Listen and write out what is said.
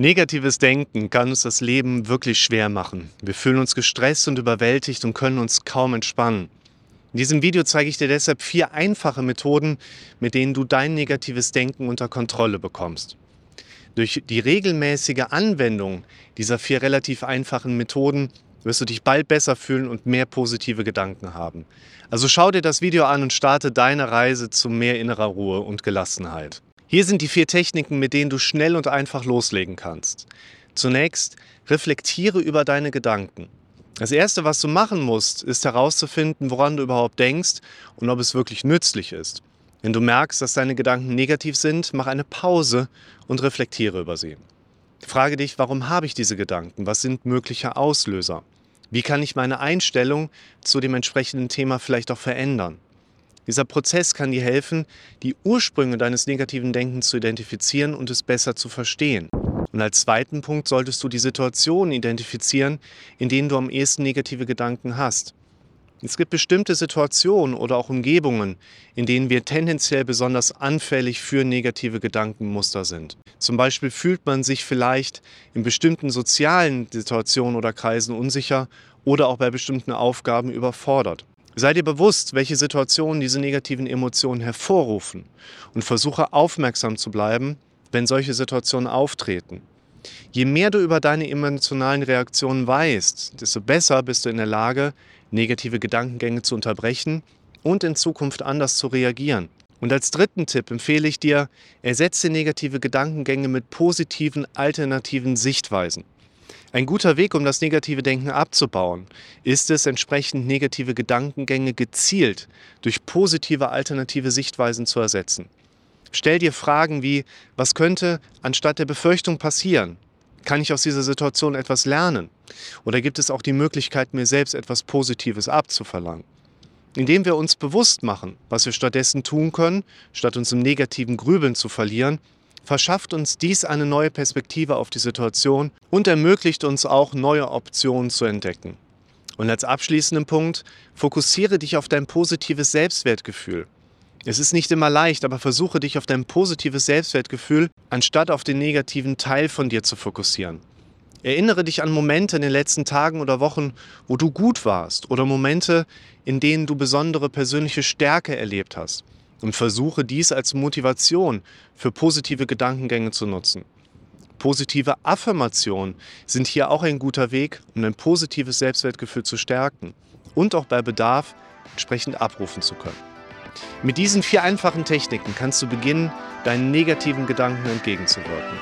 Negatives Denken kann uns das Leben wirklich schwer machen. Wir fühlen uns gestresst und überwältigt und können uns kaum entspannen. In diesem Video zeige ich dir deshalb vier einfache Methoden, mit denen du dein negatives Denken unter Kontrolle bekommst. Durch die regelmäßige Anwendung dieser vier relativ einfachen Methoden wirst du dich bald besser fühlen und mehr positive Gedanken haben. Also schau dir das Video an und starte deine Reise zu mehr innerer Ruhe und Gelassenheit. Hier sind die vier Techniken, mit denen du schnell und einfach loslegen kannst. Zunächst reflektiere über deine Gedanken. Das Erste, was du machen musst, ist herauszufinden, woran du überhaupt denkst und ob es wirklich nützlich ist. Wenn du merkst, dass deine Gedanken negativ sind, mach eine Pause und reflektiere über sie. Frage dich, warum habe ich diese Gedanken? Was sind mögliche Auslöser? Wie kann ich meine Einstellung zu dem entsprechenden Thema vielleicht auch verändern? Dieser Prozess kann dir helfen, die Ursprünge deines negativen Denkens zu identifizieren und es besser zu verstehen. Und als zweiten Punkt solltest du die Situationen identifizieren, in denen du am ehesten negative Gedanken hast. Es gibt bestimmte Situationen oder auch Umgebungen, in denen wir tendenziell besonders anfällig für negative Gedankenmuster sind. Zum Beispiel fühlt man sich vielleicht in bestimmten sozialen Situationen oder Kreisen unsicher oder auch bei bestimmten Aufgaben überfordert. Sei dir bewusst, welche Situationen diese negativen Emotionen hervorrufen und versuche aufmerksam zu bleiben, wenn solche Situationen auftreten. Je mehr du über deine emotionalen Reaktionen weißt, desto besser bist du in der Lage, negative Gedankengänge zu unterbrechen und in Zukunft anders zu reagieren. Und als dritten Tipp empfehle ich dir, ersetze negative Gedankengänge mit positiven alternativen Sichtweisen. Ein guter Weg, um das negative Denken abzubauen, ist es, entsprechend negative Gedankengänge gezielt durch positive alternative Sichtweisen zu ersetzen. Stell dir Fragen wie, was könnte anstatt der Befürchtung passieren? Kann ich aus dieser Situation etwas lernen? Oder gibt es auch die Möglichkeit, mir selbst etwas Positives abzuverlangen? Indem wir uns bewusst machen, was wir stattdessen tun können, statt uns im negativen Grübeln zu verlieren, verschafft uns dies eine neue Perspektive auf die Situation und ermöglicht uns auch neue Optionen zu entdecken. Und als abschließenden Punkt, fokussiere dich auf dein positives Selbstwertgefühl. Es ist nicht immer leicht, aber versuche dich auf dein positives Selbstwertgefühl, anstatt auf den negativen Teil von dir zu fokussieren. Erinnere dich an Momente in den letzten Tagen oder Wochen, wo du gut warst oder Momente, in denen du besondere persönliche Stärke erlebt hast und versuche dies als Motivation für positive Gedankengänge zu nutzen. Positive Affirmationen sind hier auch ein guter Weg, um ein positives Selbstwertgefühl zu stärken und auch bei Bedarf entsprechend abrufen zu können. Mit diesen vier einfachen Techniken kannst du beginnen, deinen negativen Gedanken entgegenzuwirken.